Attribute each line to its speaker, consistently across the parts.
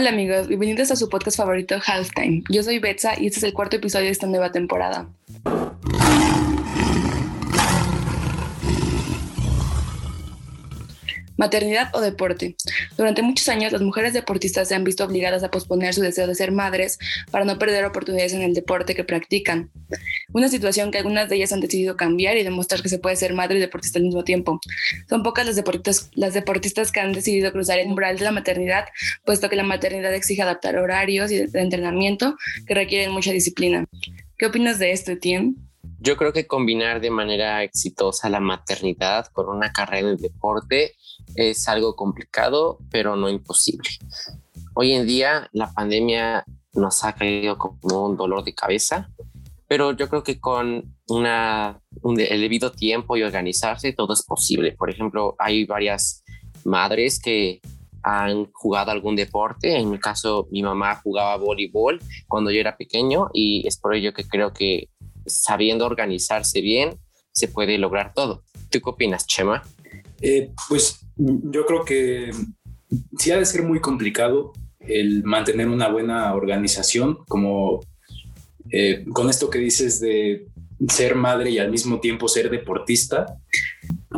Speaker 1: Hola amigos, bienvenidos a su podcast favorito Halftime. Yo soy Betsa y este es el cuarto episodio de esta nueva temporada. Maternidad o deporte. Durante muchos años, las mujeres deportistas se han visto obligadas a posponer su deseo de ser madres para no perder oportunidades en el deporte que practican. Una situación que algunas de ellas han decidido cambiar y demostrar que se puede ser madre y deportista al mismo tiempo. Son pocas las deportistas, las deportistas que han decidido cruzar el umbral de la maternidad, puesto que la maternidad exige adaptar horarios y de entrenamiento que requieren mucha disciplina. ¿Qué opinas de esto, Etienne?
Speaker 2: Yo creo que combinar de manera exitosa la maternidad con una carrera el deporte es algo complicado, pero no imposible. Hoy en día la pandemia nos ha caído como un dolor de cabeza, pero yo creo que con una, un, el debido tiempo y organizarse todo es posible. Por ejemplo, hay varias madres que han jugado algún deporte. En mi caso, mi mamá jugaba voleibol cuando yo era pequeño y es por ello que creo que sabiendo organizarse bien se puede lograr todo. ¿Tú qué opinas, Chema?
Speaker 3: Eh, pues yo creo que sí ha de ser muy complicado el mantener una buena organización, como eh, con esto que dices de ser madre y al mismo tiempo ser deportista.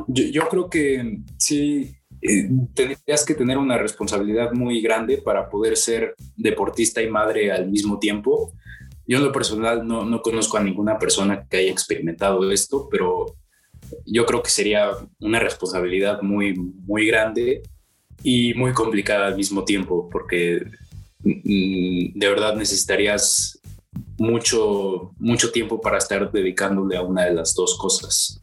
Speaker 3: Yo, creo que sí eh, tendrías que tener una responsabilidad muy grande para poder ser deportista y madre al mismo tiempo. Yo en lo personal no, no conozco a ninguna persona que haya experimentado esto, pero yo creo que sería una responsabilidad muy, muy grande y muy complicada al mismo tiempo, porque mm, de verdad necesitarías mucho, mucho tiempo para estar dedicándole a una de las dos cosas.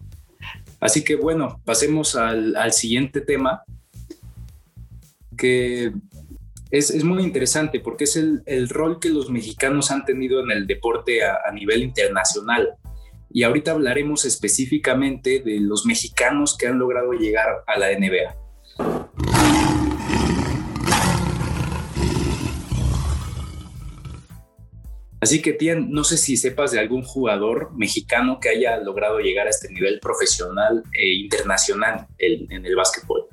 Speaker 3: Así que bueno, pasemos al, siguiente tema, que es, muy interesante porque es el, rol que los mexicanos han tenido en el deporte a nivel internacional y ahorita hablaremos específicamente de los mexicanos que han logrado llegar a la NBA. Así que, Tien, no sé si sepas de algún jugador mexicano que haya logrado llegar a este nivel profesional e internacional en el básquetbol.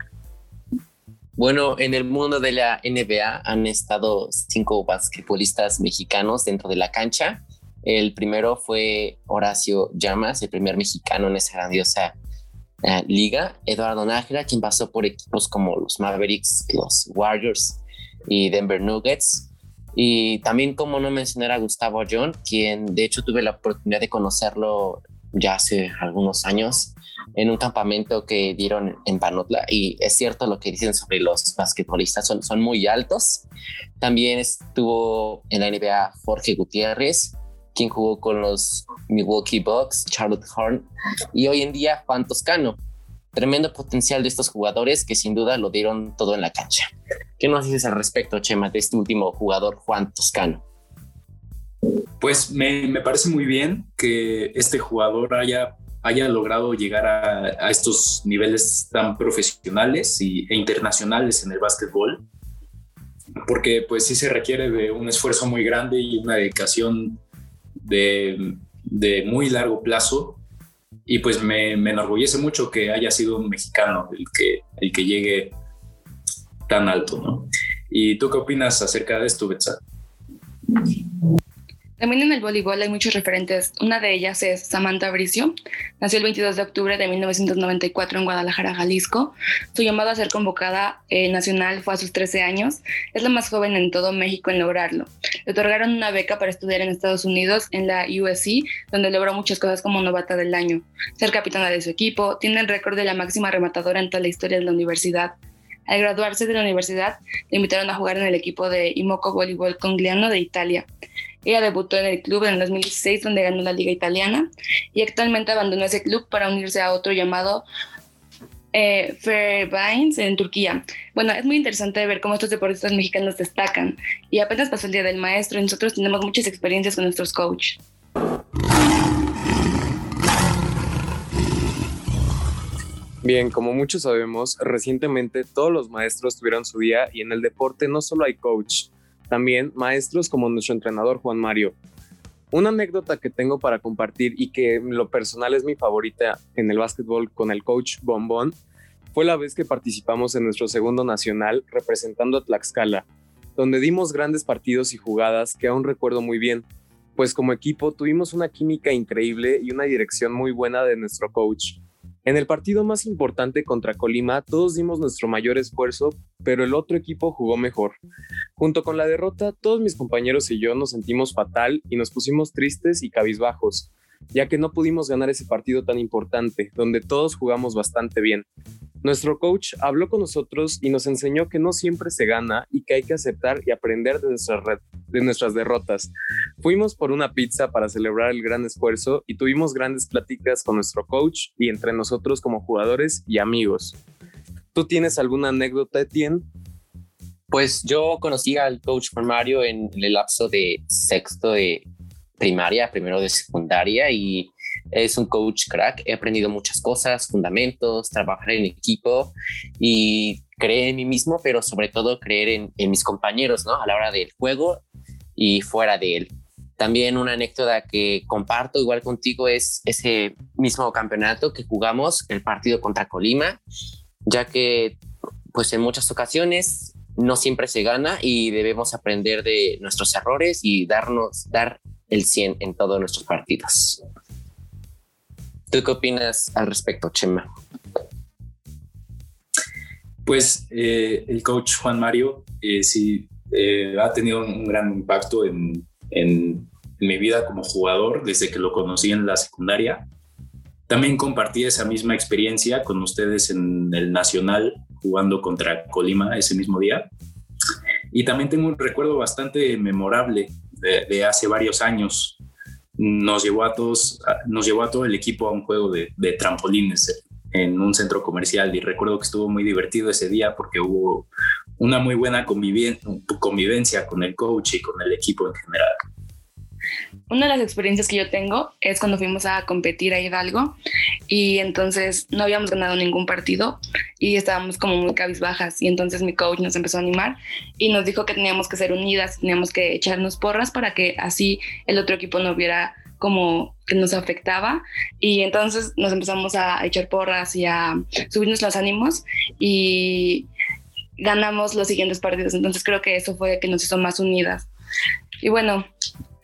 Speaker 2: Bueno, en el mundo de la NBA han estado cinco basquetbolistas mexicanos dentro de la cancha el primero fue Horacio Llamas, el primer mexicano en esa grandiosa eh, liga. Eduardo Nájera, quien pasó por equipos como los Mavericks, los Warriors y Denver Nuggets. Y también, como no mencionar a Gustavo John, quien de hecho tuve la oportunidad de conocerlo ya hace algunos años en un campamento que dieron en Panotla. Y es cierto lo que dicen sobre los basquetbolistas, son, son muy altos. También estuvo en la NBA Jorge Gutiérrez, quien jugó con los Milwaukee Bucks, Charlotte Horn y hoy en día Juan Toscano. Tremendo potencial de estos jugadores que sin duda lo dieron todo en la cancha. ¿Qué nos dices al respecto, Chema, de este último jugador, Juan Toscano?
Speaker 3: Pues me, parece muy bien que este jugador haya, haya logrado llegar a, estos niveles tan profesionales y, e internacionales en el básquetbol, porque pues sí se requiere de un esfuerzo muy grande y una dedicación de, muy largo plazo y pues me, enorgullece mucho que haya sido un mexicano el que, el que llegue tan alto, ¿no? ¿Y tú qué opinas acerca de esto, Betsa?
Speaker 1: También en el voleibol hay muchos referentes. Una de ellas es Samantha Bricio. Nació el 22 de octubre de 1994 en Guadalajara, Jalisco. Su llamado a ser convocada eh, nacional fue a sus 13 años. Es la más joven en todo México en lograrlo. Le otorgaron una beca para estudiar en Estados Unidos en la USC, donde logró muchas cosas como novata del año, ser capitana de su equipo, tiene el récord de la máxima rematadora en toda la historia de la universidad. Al graduarse de la universidad, le invitaron a jugar en el equipo de Imoco Voleibol Congliano de Italia. Ella debutó en el club en el 2016 donde ganó la liga italiana y actualmente abandonó ese club para unirse a otro llamado eh, en Turquía. Bueno, es muy interesante ver cómo estos deportistas mexicanos destacan y apenas pasó el día del maestro y nosotros tenemos muchas experiencias con nuestros coaches.
Speaker 4: Bien, como muchos sabemos, recientemente todos los maestros tuvieron su día y en el deporte no solo hay coach, también maestros como nuestro entrenador Juan Mario. Una anécdota que tengo para compartir y que en lo personal es mi favorita en el básquetbol con el coach Bombón fue la vez que participamos en nuestro segundo nacional representando a Tlaxcala. donde dimos grandes partidos y jugadas que aún recuerdo muy bien, pues como equipo tuvimos una química increíble y una dirección muy buena de nuestro coach. En el partido más importante contra Colima, todos dimos nuestro mayor esfuerzo, pero el otro equipo jugó mejor. Junto con la derrota, todos mis compañeros y yo nos sentimos fatal y nos pusimos tristes y cabizbajos, ya que no pudimos ganar ese partido tan importante, donde todos jugamos bastante bien. Nuestro coach habló con nosotros y nos enseñó que no siempre se gana y que hay que aceptar y aprender de nuestras, de nuestras derrotas. Fuimos por una pizza para celebrar el gran esfuerzo y tuvimos grandes pláticas con nuestro coach y entre nosotros como jugadores y amigos. ¿Tú tienes alguna anécdota, Etienne?
Speaker 2: Pues yo conocí al coach Juan Mario en el lapso de sexto de primaria, primero de secundaria y es un coach crack. He aprendido muchas cosas, fundamentos, trabajar en equipo y creer en mí mismo, pero sobre todo creer en, en mis compañeros, ¿no? A la hora del juego y fuera de él. También una anécdota que comparto igual contigo es ese mismo campeonato que jugamos, el partido contra Colima, ya que pues en muchas ocasiones no siempre se gana y debemos aprender de nuestros errores y darnos, dar el 100 en todos nuestros partidos. ¿Tú qué opinas al respecto, Chema?
Speaker 3: Pues eh, el coach Juan Mario eh, sí eh, ha tenido un gran impacto en, en, mi vida como jugador desde que lo conocí en la secundaria. También compartí esa misma experiencia con ustedes en el Nacional jugando contra Colima ese mismo día. Y también tengo un recuerdo bastante memorable de, de hace varios años nos llevó a todos, nos llevó a todo el equipo a un juego de, trampolines en un centro comercial y recuerdo que estuvo muy divertido ese día porque hubo una muy buena convivencia con el coach y con el equipo en general.
Speaker 1: Una de las experiencias que yo tengo es cuando fuimos a competir a Hidalgo y entonces no habíamos ganado ningún partido y estábamos como muy cabizbajas y entonces mi coach nos empezó a animar y nos dijo que teníamos que ser unidas, teníamos que echarnos porras para que así el otro equipo no viera como que nos afectaba y entonces nos empezamos a echar porras y a subirnos los ánimos y ganamos los siguientes partidos. Entonces creo que eso fue que nos hizo más unidas. Y bueno,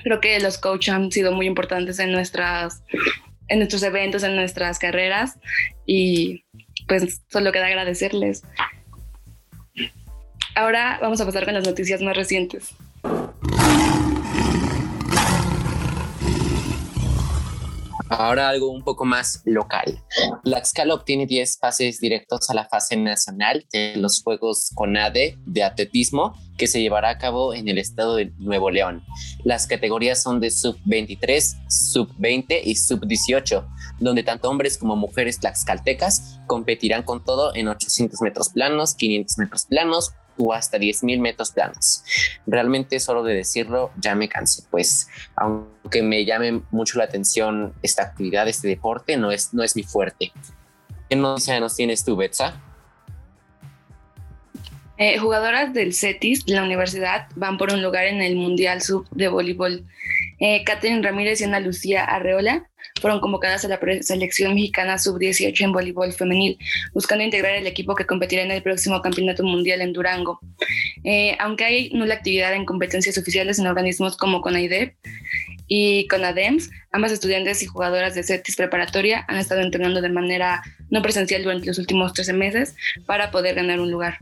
Speaker 1: Creo que los coaches han sido muy importantes en nuestras en nuestros eventos, en nuestras carreras y pues solo queda agradecerles. Ahora vamos a pasar con las noticias más recientes.
Speaker 2: Ahora algo un poco más local. Laxcala obtiene 10 pases directos a la fase nacional de los Juegos CONADE de atletismo que se llevará a cabo en el estado de Nuevo León. Las categorías son de sub-23, sub-20 y sub-18, donde tanto hombres como mujeres tlaxcaltecas competirán con todo en 800 metros planos, 500 metros planos, o hasta 10.000 metros planos. Realmente solo de decirlo ya me canso, pues aunque me llame mucho la atención esta actividad, este deporte, no es, no es mi fuerte. ¿Qué nos tienes tú, Betsa?
Speaker 1: Eh, jugadoras del CETIS la universidad van por un lugar en el Mundial Sub de Voleibol. Eh, Catherine Ramírez y Ana Lucía Arreola fueron convocadas a la selección mexicana sub-18 en voleibol femenil, buscando integrar el equipo que competirá en el próximo Campeonato Mundial en Durango. Eh, aunque hay nula actividad en competencias oficiales en organismos como CONAIDEP y CONADEMS, ambas estudiantes y jugadoras de CETIS preparatoria han estado entrenando de manera no presencial durante los últimos 13 meses para poder ganar un lugar.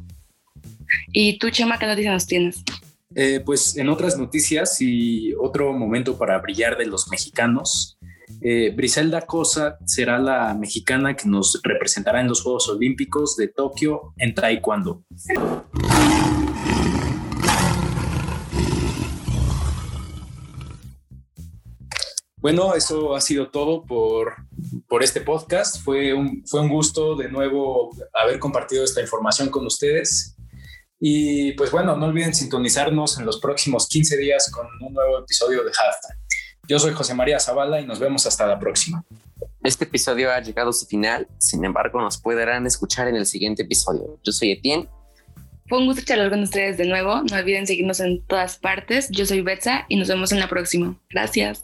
Speaker 1: ¿Y tú, Chema, qué noticias nos tienes?
Speaker 3: Eh, pues en otras noticias y otro momento para brillar de los mexicanos, eh, Briselda Cosa será la mexicana que nos representará en los Juegos Olímpicos de Tokio en Taekwondo. Bueno, eso ha sido todo por, por este podcast. Fue un, fue un gusto de nuevo haber compartido esta información con ustedes. Y pues bueno, no olviden sintonizarnos en los próximos 15 días con un nuevo episodio de Halftime. Yo soy José María Zavala y nos vemos hasta la próxima.
Speaker 2: Este episodio ha llegado a su final, sin embargo nos podrán escuchar en el siguiente episodio. Yo soy Etienne.
Speaker 1: Fue un gusto charlar con ustedes de nuevo. No olviden seguirnos en todas partes. Yo soy Betsa y nos vemos en la próxima. Gracias.